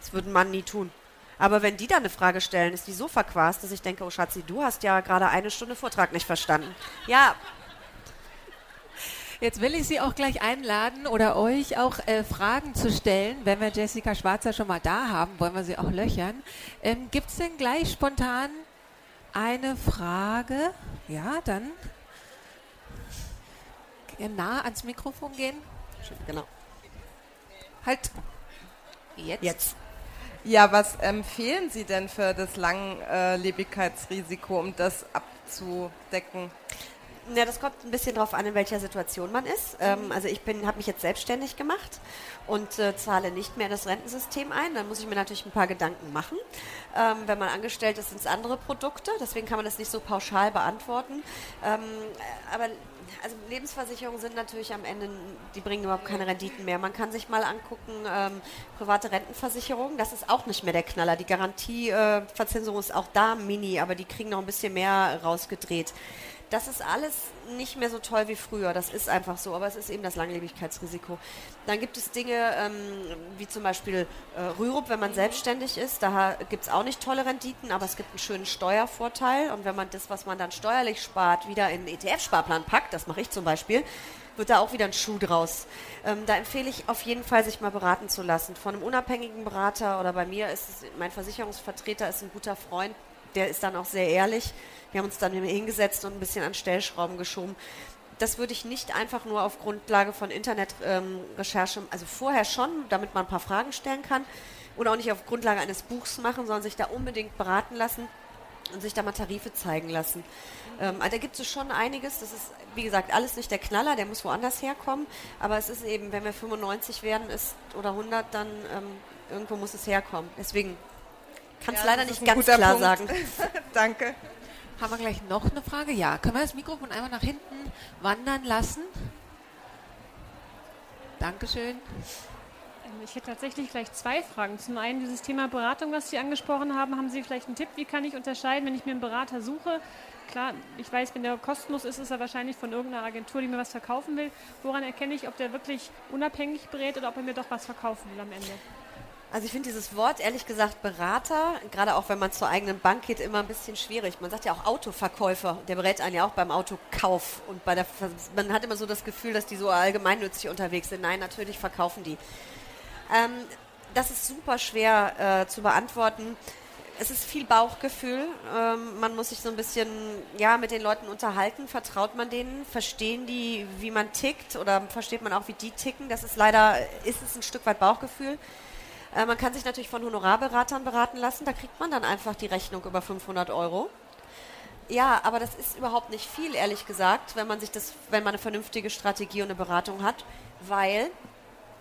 Das würde ein Mann nie tun. Aber wenn die dann eine Frage stellen, ist die so verquast, dass ich denke, oh Schatzi, du hast ja gerade eine Stunde Vortrag nicht verstanden. Ja, Jetzt will ich Sie auch gleich einladen oder euch auch äh, Fragen zu stellen. Wenn wir Jessica Schwarzer schon mal da haben, wollen wir sie auch löchern. Ähm, Gibt es denn gleich spontan eine Frage? Ja, dann nah ans Mikrofon gehen. Genau. Halt. Jetzt. Jetzt. Ja, was empfehlen Sie denn für das Langlebigkeitsrisiko, um das abzudecken? Ja, das kommt ein bisschen darauf an, in welcher Situation man ist. Ähm, also ich habe mich jetzt selbstständig gemacht und äh, zahle nicht mehr in das Rentensystem ein. Dann muss ich mir natürlich ein paar Gedanken machen. Ähm, wenn man angestellt ist, sind es andere Produkte. Deswegen kann man das nicht so pauschal beantworten. Ähm, aber also Lebensversicherungen sind natürlich am Ende, die bringen überhaupt keine Renditen mehr. Man kann sich mal angucken, ähm, private Rentenversicherungen, das ist auch nicht mehr der Knaller. Die Garantieverzinsung äh, ist auch da mini, aber die kriegen noch ein bisschen mehr rausgedreht das ist alles nicht mehr so toll wie früher. Das ist einfach so, aber es ist eben das Langlebigkeitsrisiko. Dann gibt es Dinge ähm, wie zum Beispiel äh, Rürup, wenn man selbstständig ist. Da gibt es auch nicht tolle Renditen, aber es gibt einen schönen Steuervorteil. Und wenn man das, was man dann steuerlich spart, wieder in den ETF-Sparplan packt, das mache ich zum Beispiel, wird da auch wieder ein Schuh draus. Ähm, da empfehle ich auf jeden Fall, sich mal beraten zu lassen. Von einem unabhängigen Berater oder bei mir ist es, mein Versicherungsvertreter ist ein guter Freund, der ist dann auch sehr ehrlich wir haben uns dann hingesetzt und ein bisschen an Stellschrauben geschoben. Das würde ich nicht einfach nur auf Grundlage von Internetrecherche, ähm, also vorher schon, damit man ein paar Fragen stellen kann, und auch nicht auf Grundlage eines Buchs machen, sondern sich da unbedingt beraten lassen und sich da mal Tarife zeigen lassen. Ähm, also da gibt es schon einiges. Das ist, wie gesagt, alles nicht der Knaller, der muss woanders herkommen. Aber es ist eben, wenn wir 95 werden ist, oder 100, dann ähm, irgendwo muss es herkommen. Deswegen kann es ja, leider nicht ganz klar Punkt. sagen. Danke. Haben wir gleich noch eine Frage? Ja. Können wir das Mikrofon einmal nach hinten wandern lassen? Dankeschön. Ähm, ich hätte tatsächlich gleich zwei Fragen. Zum einen dieses Thema Beratung, was Sie angesprochen haben. Haben Sie vielleicht einen Tipp, wie kann ich unterscheiden, wenn ich mir einen Berater suche? Klar, ich weiß, wenn der kostenlos ist, ist er wahrscheinlich von irgendeiner Agentur, die mir was verkaufen will. Woran erkenne ich, ob der wirklich unabhängig berät oder ob er mir doch was verkaufen will am Ende? Also ich finde dieses Wort, ehrlich gesagt, Berater, gerade auch wenn man zur eigenen Bank geht, immer ein bisschen schwierig. Man sagt ja auch Autoverkäufer, der berät einen ja auch beim Autokauf. Und bei der, man hat immer so das Gefühl, dass die so allgemeinnützig unterwegs sind. Nein, natürlich verkaufen die. Ähm, das ist super schwer äh, zu beantworten. Es ist viel Bauchgefühl. Ähm, man muss sich so ein bisschen ja, mit den Leuten unterhalten. Vertraut man denen? Verstehen die, wie man tickt? Oder versteht man auch, wie die ticken? Das ist leider, ist es ein Stück weit Bauchgefühl. Äh, man kann sich natürlich von Honorarberatern beraten lassen. Da kriegt man dann einfach die Rechnung über 500 Euro. Ja, aber das ist überhaupt nicht viel, ehrlich gesagt, wenn man sich das, wenn man eine vernünftige Strategie und eine Beratung hat, weil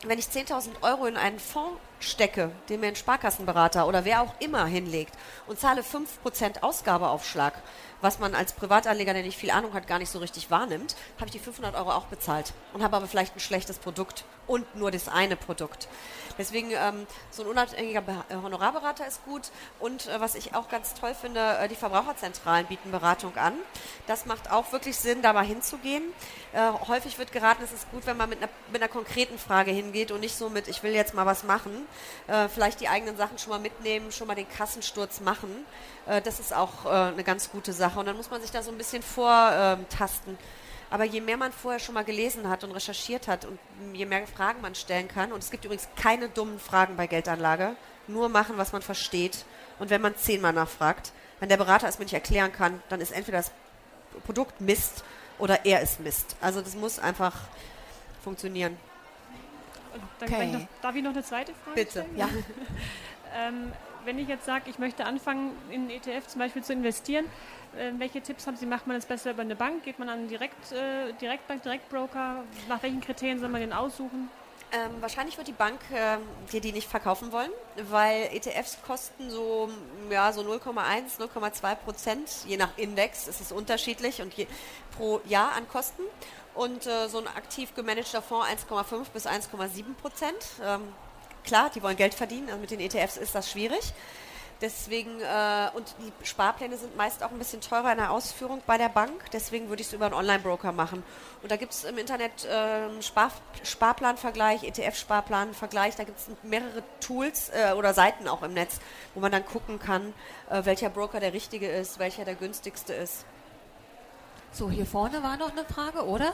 wenn ich 10.000 Euro in einen Fonds stecke, den mir ein Sparkassenberater oder wer auch immer hinlegt und zahle 5% Ausgabeaufschlag, was man als Privatanleger, der nicht viel Ahnung hat, gar nicht so richtig wahrnimmt, habe ich die 500 Euro auch bezahlt und habe aber vielleicht ein schlechtes Produkt und nur das eine Produkt. Deswegen ähm, so ein unabhängiger äh, Honorarberater ist gut und äh, was ich auch ganz toll finde, äh, die Verbraucherzentralen bieten Beratung an. Das macht auch wirklich Sinn, da mal hinzugehen. Äh, häufig wird geraten, es ist gut, wenn man mit einer, mit einer konkreten Frage hingeht und nicht so mit, ich will jetzt mal was machen. Äh, vielleicht die eigenen Sachen schon mal mitnehmen, schon mal den Kassensturz machen. Äh, das ist auch eine ganz gute Sache und dann muss man sich da so ein bisschen vortasten. Aber je mehr man vorher schon mal gelesen hat und recherchiert hat und je mehr Fragen man stellen kann, und es gibt übrigens keine dummen Fragen bei Geldanlage, nur machen, was man versteht. Und wenn man zehnmal nachfragt, wenn der Berater es mir nicht erklären kann, dann ist entweder das Produkt Mist oder er ist Mist. Also das muss einfach funktionieren. Dann okay. noch, darf ich noch eine zweite Frage Bitte. stellen? Ja. ähm, wenn ich jetzt sage, ich möchte anfangen, in ETF zum Beispiel zu investieren, äh, welche Tipps haben Sie? Macht man das besser über eine Bank? Geht man an einen Direkt, äh, Direktbank, Direktbroker? Nach welchen Kriterien soll man den aussuchen? Ähm, wahrscheinlich wird die Bank äh, dir die nicht verkaufen wollen, weil ETFs kosten so, ja, so 0,1, 0,2 Prozent, je nach Index ist es unterschiedlich und je, pro Jahr an Kosten. Und äh, so ein aktiv gemanagter Fonds 1,5 bis 1,7 Prozent. Ähm, klar, die wollen Geld verdienen, also mit den ETFs ist das schwierig. Deswegen, äh, und die Sparpläne sind meist auch ein bisschen teurer in der Ausführung bei der Bank. Deswegen würde ich es über einen Online-Broker machen. Und da gibt es im Internet äh, Spar Sparplanvergleich, ETF-Sparplanvergleich. Da gibt es mehrere Tools äh, oder Seiten auch im Netz, wo man dann gucken kann, äh, welcher Broker der richtige ist, welcher der günstigste ist. So, hier vorne war noch eine Frage, oder?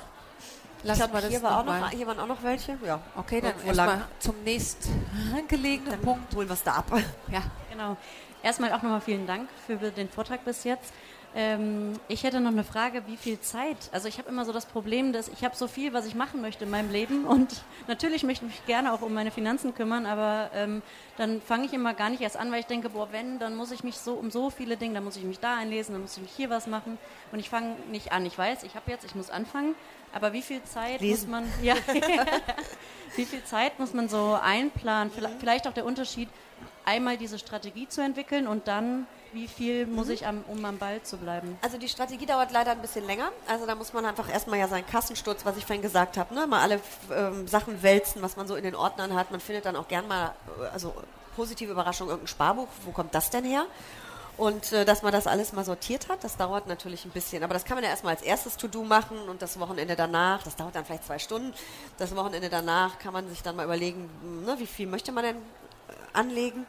Lassen ich glaube, hier, war auch noch, hier waren auch noch welche. Ja. Okay, dann erstmal zum nächstgelegenen dann Punkt. Holen wir es da ab. Ja, genau. Erstmal auch nochmal vielen Dank für den Vortrag bis jetzt. Ähm, ich hätte noch eine Frage, wie viel Zeit? Also ich habe immer so das Problem, dass ich habe so viel, was ich machen möchte in meinem Leben und natürlich möchte ich mich gerne auch um meine Finanzen kümmern, aber ähm, dann fange ich immer gar nicht erst an, weil ich denke, boah, wenn, dann muss ich mich so um so viele Dinge, dann muss ich mich da einlesen, dann muss ich mich hier was machen und ich fange nicht an. Ich weiß, ich habe jetzt, ich muss anfangen, aber wie viel Zeit Lesen. muss man, ja, wie viel Zeit muss man so einplanen? Vielleicht auch der Unterschied, einmal diese Strategie zu entwickeln und dann wie viel muss mhm. ich, am, um am Ball zu bleiben? Also die Strategie dauert leider ein bisschen länger. Also da muss man einfach erstmal ja seinen Kassensturz, was ich vorhin gesagt habe, ne? mal alle ähm, Sachen wälzen, was man so in den Ordnern hat. Man findet dann auch gern mal, äh, also positive Überraschung, irgendein Sparbuch. Wo kommt das denn her? Und äh, dass man das alles mal sortiert hat, das dauert natürlich ein bisschen. Aber das kann man ja erstmal als erstes To-Do machen und das Wochenende danach, das dauert dann vielleicht zwei Stunden. Das Wochenende danach kann man sich dann mal überlegen, ne, wie viel möchte man denn äh, anlegen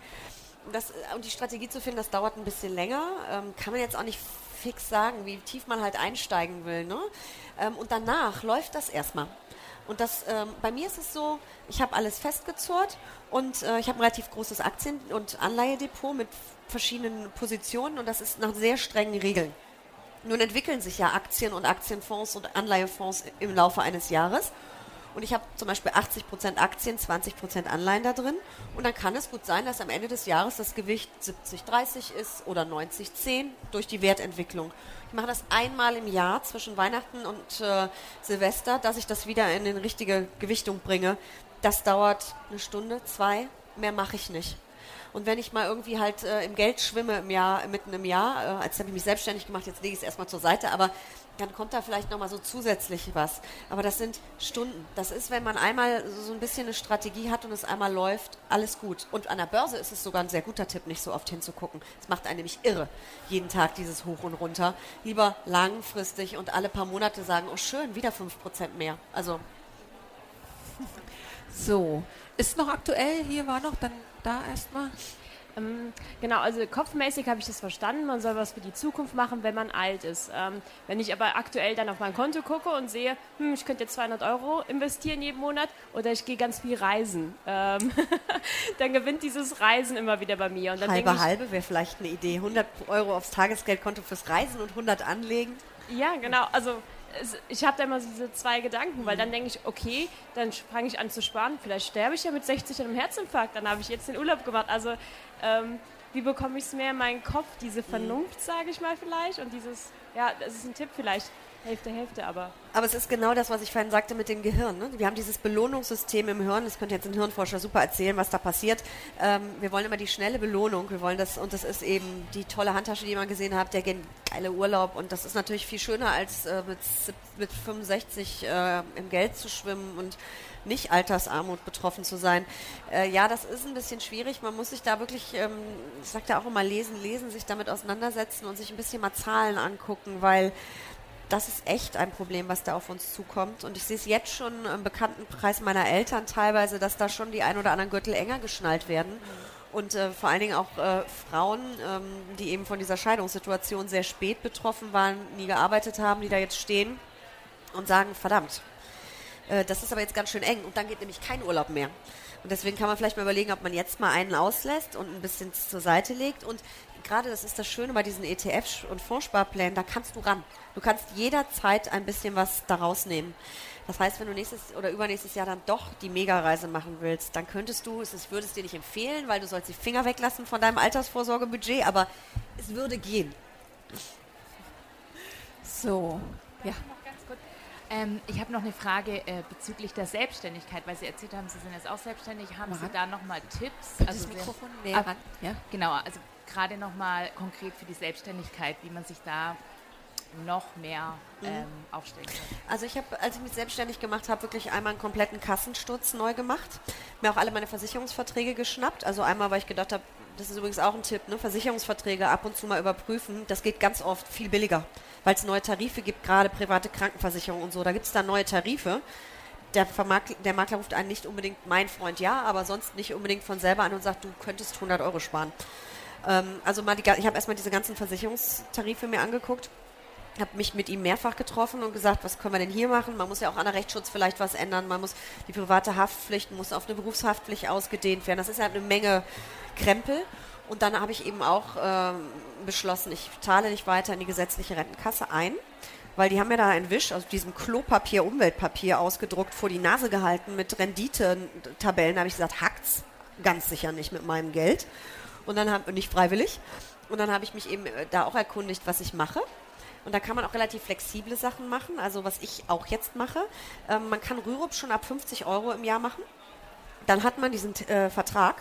das, äh, und die Strategie zu finden, das dauert ein bisschen länger. Ähm, kann man jetzt auch nicht fix sagen, wie tief man halt einsteigen will. Ne? Ähm, und danach läuft das erstmal. Und das, ähm, bei mir ist es so, ich habe alles festgezurrt und äh, ich habe ein relativ großes Aktien- und Anleihedepot mit verschiedenen Positionen und das ist nach sehr strengen Regeln. Nun entwickeln sich ja Aktien und Aktienfonds und Anleihefonds im Laufe eines Jahres. Und ich habe zum Beispiel 80% Aktien, 20% Anleihen da drin. Und dann kann es gut sein, dass am Ende des Jahres das Gewicht 70-30 ist oder 90-10 durch die Wertentwicklung. Ich mache das einmal im Jahr zwischen Weihnachten und äh, Silvester, dass ich das wieder in eine richtige Gewichtung bringe. Das dauert eine Stunde, zwei, mehr mache ich nicht. Und wenn ich mal irgendwie halt äh, im Geld schwimme im Jahr, mitten im Jahr, äh, als habe ich mich selbstständig gemacht, jetzt lege ich es erstmal zur Seite, aber dann kommt da vielleicht nochmal so zusätzlich was. Aber das sind Stunden. Das ist, wenn man einmal so ein bisschen eine Strategie hat und es einmal läuft, alles gut. Und an der Börse ist es sogar ein sehr guter Tipp, nicht so oft hinzugucken. Es macht einen nämlich irre, jeden Tag dieses Hoch und Runter. Lieber langfristig und alle paar Monate sagen, oh schön, wieder 5% mehr. Also So, ist noch aktuell, hier war noch, dann da erstmal. Ähm, genau, also kopfmäßig habe ich das verstanden. Man soll was für die Zukunft machen, wenn man alt ist. Ähm, wenn ich aber aktuell dann auf mein Konto gucke und sehe, hm, ich könnte jetzt 200 Euro investieren jeden Monat oder ich gehe ganz viel reisen, ähm, dann gewinnt dieses Reisen immer wieder bei mir. Und dann halbe, ich, halbe wäre vielleicht eine Idee. 100 Euro aufs Tagesgeldkonto fürs Reisen und 100 anlegen. Ja, genau. Also ich habe da immer diese zwei Gedanken, weil dann denke ich, okay, dann fange ich an zu sparen. Vielleicht sterbe ich ja mit 60 an einem Herzinfarkt, dann habe ich jetzt den Urlaub gemacht. Also ähm, wie bekomme ich es mehr in meinen Kopf, diese Vernunft, sage ich mal vielleicht, und dieses, ja, das ist ein Tipp vielleicht, Hälfte, Hälfte, aber. Aber es ist genau das, was ich vorhin sagte mit dem Gehirn. Ne? Wir haben dieses Belohnungssystem im Hirn, das könnte jetzt ein Hirnforscher super erzählen, was da passiert. Ähm, wir wollen immer die schnelle Belohnung, wir wollen das, und das ist eben die tolle Handtasche, die man gesehen hat, der geile Urlaub, und das ist natürlich viel schöner, als äh, mit, mit 65 äh, im Geld zu schwimmen und nicht Altersarmut betroffen zu sein. Äh, ja, das ist ein bisschen schwierig. Man muss sich da wirklich, ähm, ich sage ja auch immer, lesen, lesen, sich damit auseinandersetzen und sich ein bisschen mal Zahlen angucken, weil das ist echt ein Problem, was da auf uns zukommt. Und ich sehe es jetzt schon im Bekanntenkreis meiner Eltern teilweise, dass da schon die ein oder anderen Gürtel enger geschnallt werden. Und äh, vor allen Dingen auch äh, Frauen, ähm, die eben von dieser Scheidungssituation sehr spät betroffen waren, nie gearbeitet haben, die da jetzt stehen und sagen, verdammt, äh, das ist aber jetzt ganz schön eng und dann geht nämlich kein Urlaub mehr. Und deswegen kann man vielleicht mal überlegen, ob man jetzt mal einen auslässt und ein bisschen zur Seite legt. Und gerade das ist das Schöne bei diesen ETF- und Fondssparplänen, da kannst du ran. Du kannst jederzeit ein bisschen was daraus nehmen. Das heißt, wenn du nächstes oder übernächstes Jahr dann doch die Megareise machen willst, dann könntest du, es würde es dir nicht empfehlen, weil du sollst die Finger weglassen von deinem Altersvorsorgebudget, aber es würde gehen. So, ja. Ähm, ich habe noch eine Frage äh, bezüglich der Selbstständigkeit, weil Sie erzählt haben, Sie sind jetzt auch selbstständig. Haben. Sie da nochmal Tipps? Also das Mikrofon näher ran. Ja. Genau, also gerade nochmal konkret für die Selbstständigkeit, wie man sich da noch mehr mhm. ähm, aufstellen kann. Also ich habe, als ich mich selbstständig gemacht habe, wirklich einmal einen kompletten Kassensturz neu gemacht. Mir auch alle meine Versicherungsverträge geschnappt. Also einmal, weil ich gedacht habe, das ist übrigens auch ein Tipp, ne? Versicherungsverträge ab und zu mal überprüfen. Das geht ganz oft viel billiger, weil es neue Tarife gibt, gerade private Krankenversicherung und so. Da gibt es da neue Tarife. Der, der Makler ruft einen nicht unbedingt, mein Freund ja, aber sonst nicht unbedingt von selber an und sagt, du könntest 100 Euro sparen. Ähm, also mal die, ich habe erstmal diese ganzen Versicherungstarife mir angeguckt habe mich mit ihm mehrfach getroffen und gesagt, was können wir denn hier machen? Man muss ja auch an der Rechtsschutz vielleicht was ändern. Man muss die private Haftpflicht muss auf eine Berufshaftpflicht ausgedehnt werden. Das ist ja eine Menge Krempel. Und dann habe ich eben auch äh, beschlossen, ich zahle nicht weiter in die gesetzliche Rentenkasse ein, weil die haben mir da einen Wisch aus diesem Klopapier, Umweltpapier ausgedruckt, vor die Nase gehalten mit Rendite-Tabellen. Da habe ich gesagt, hackt's ganz sicher nicht mit meinem Geld. Und dann habe nicht freiwillig. Und dann habe ich mich eben äh, da auch erkundigt, was ich mache. Und da kann man auch relativ flexible Sachen machen. Also was ich auch jetzt mache, ähm, man kann Rürup schon ab 50 Euro im Jahr machen. Dann hat man diesen äh, Vertrag.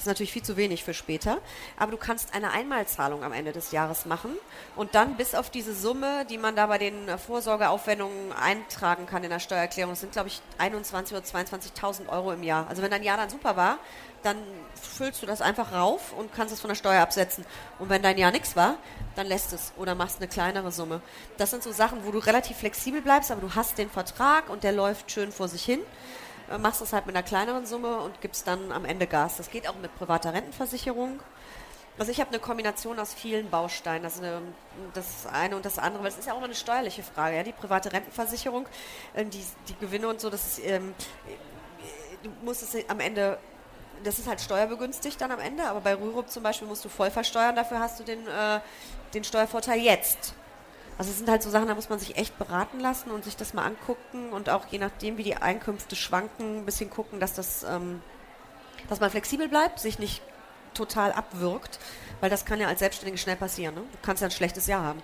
Das ist natürlich viel zu wenig für später. Aber du kannst eine Einmalzahlung am Ende des Jahres machen und dann bis auf diese Summe, die man da bei den äh, Vorsorgeaufwendungen eintragen kann in der Steuererklärung, das sind glaube ich 21 oder 22.000 Euro im Jahr. Also wenn dein Jahr dann super war, dann füllst du das einfach rauf und kannst es von der Steuer absetzen. Und wenn dein Jahr nichts war, dann lässt es oder machst eine kleinere Summe. Das sind so Sachen, wo du relativ flexibel bleibst, aber du hast den Vertrag und der läuft schön vor sich hin. Äh, machst es halt mit einer kleineren Summe und gibst dann am Ende Gas. Das geht auch mit privater Rentenversicherung. Also ich habe eine Kombination aus vielen Bausteinen. Also das eine und das andere, weil es ist ja auch immer eine steuerliche Frage. Ja? Die private Rentenversicherung, äh, die, die Gewinne und so, das ist, ähm, du musst es am Ende das ist halt steuerbegünstigt dann am Ende, aber bei Rürup zum Beispiel musst du voll versteuern, dafür hast du den, äh, den Steuervorteil jetzt. Also es sind halt so Sachen, da muss man sich echt beraten lassen und sich das mal angucken und auch je nachdem, wie die Einkünfte schwanken, ein bisschen gucken, dass das, ähm, dass man flexibel bleibt, sich nicht total abwirkt, weil das kann ja als Selbstständige schnell passieren. Ne? Du kannst ja ein schlechtes Jahr haben.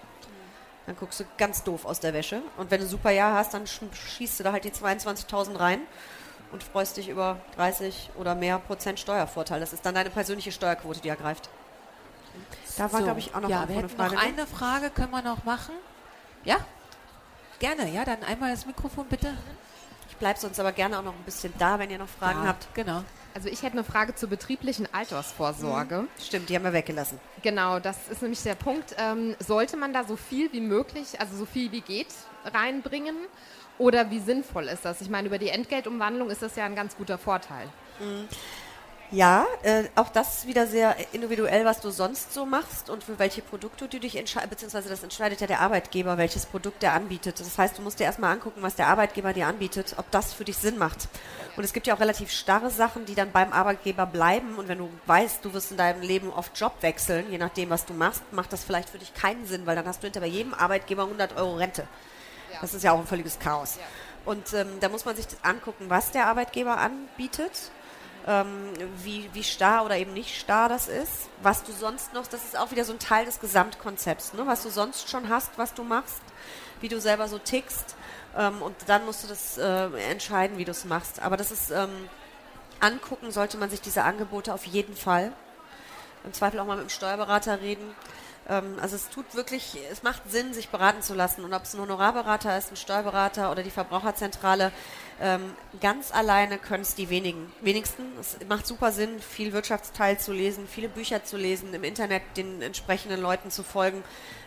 Dann guckst du ganz doof aus der Wäsche. Und wenn du ein super Jahr hast, dann schießt du da halt die 22.000 rein und freust dich über 30 oder mehr Prozent Steuervorteil. Das ist dann deine persönliche Steuerquote, die ergreift. Da war, so, glaube ich, auch noch ja, eine Frage. Noch eine Frage können wir noch machen. Ja? Gerne, ja, dann einmal das Mikrofon bitte. Ich bleibe sonst aber gerne auch noch ein bisschen da, wenn ihr noch Fragen ja, habt. Genau. Also ich hätte eine Frage zur betrieblichen Altersvorsorge. Mhm. Stimmt, die haben wir weggelassen. Genau, das ist nämlich der Punkt. Ähm, sollte man da so viel wie möglich, also so viel wie geht, reinbringen? Oder wie sinnvoll ist das? Ich meine, über die Entgeltumwandlung ist das ja ein ganz guter Vorteil. Mhm. Ja, äh, auch das ist wieder sehr individuell, was du sonst so machst und für welche Produkte du dich entscheidest, beziehungsweise das entscheidet ja der Arbeitgeber, welches Produkt der anbietet. Das heißt, du musst dir erstmal angucken, was der Arbeitgeber dir anbietet, ob das für dich Sinn macht. Und es gibt ja auch relativ starre Sachen, die dann beim Arbeitgeber bleiben und wenn du weißt, du wirst in deinem Leben oft Job wechseln, je nachdem, was du machst, macht das vielleicht für dich keinen Sinn, weil dann hast du hinter bei jedem Arbeitgeber 100 Euro Rente. Das ist ja auch ein völliges Chaos. Und ähm, da muss man sich angucken, was der Arbeitgeber anbietet ähm, wie, wie starr oder eben nicht starr das ist. Was du sonst noch, das ist auch wieder so ein Teil des Gesamtkonzepts, ne? was du sonst schon hast, was du machst, wie du selber so tickst. Ähm, und dann musst du das äh, entscheiden, wie du es machst. Aber das ist, ähm, angucken sollte man sich diese Angebote auf jeden Fall. Im Zweifel auch mal mit dem Steuerberater reden. Ähm, also es tut wirklich, es macht Sinn, sich beraten zu lassen. Und ob es ein Honorarberater ist, ein Steuerberater oder die Verbraucherzentrale, ähm, ganz alleine können es die wenigen, wenigsten. Es macht super Sinn, viel Wirtschaftsteil zu lesen, viele Bücher zu lesen, im Internet den entsprechenden Leuten zu folgen.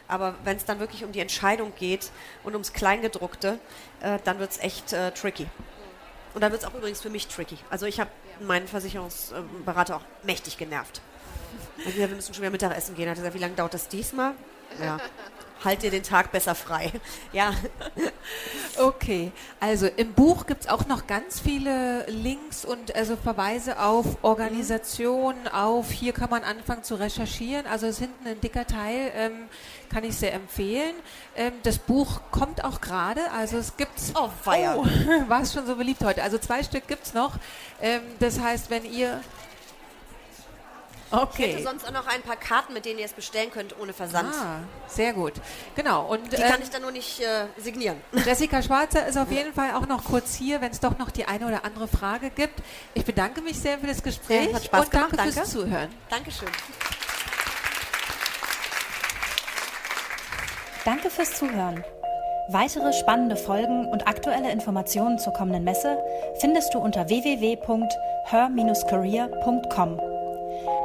Aber wenn es dann wirklich um die Entscheidung geht und ums Kleingedruckte, äh, dann wird es echt äh, tricky. Und dann wird es auch übrigens für mich tricky. Also ich habe meinen Versicherungsberater auch mächtig genervt. Also wir müssen schon wieder Mittagessen gehen. Hat er gesagt, wie lange dauert das diesmal? Ja. Halt dir den Tag besser frei. Ja. Okay, also im Buch gibt es auch noch ganz viele Links und also Verweise auf Organisationen, auf hier kann man anfangen zu recherchieren. Also es ist hinten ein dicker Teil, ähm, kann ich sehr empfehlen. Ähm, das Buch kommt auch gerade, also es gibt Oh, feier. Oh, war es schon so beliebt heute. Also zwei Stück gibt es noch. Ähm, das heißt, wenn ihr Okay. Ich hätte sonst auch noch ein paar Karten, mit denen ihr es bestellen könnt, ohne Versand. Ah, sehr gut. Genau. Und, die ähm, kann ich dann nur nicht äh, signieren. Jessica Schwarzer ist auf jeden Fall auch noch kurz hier, wenn es doch noch die eine oder andere Frage gibt. Ich bedanke mich sehr für das Gespräch ja, hat Spaß und danke, danke fürs Zuhören. Dankeschön. Danke fürs Zuhören. Weitere spannende Folgen und aktuelle Informationen zur kommenden Messe findest du unter www.her-career.com.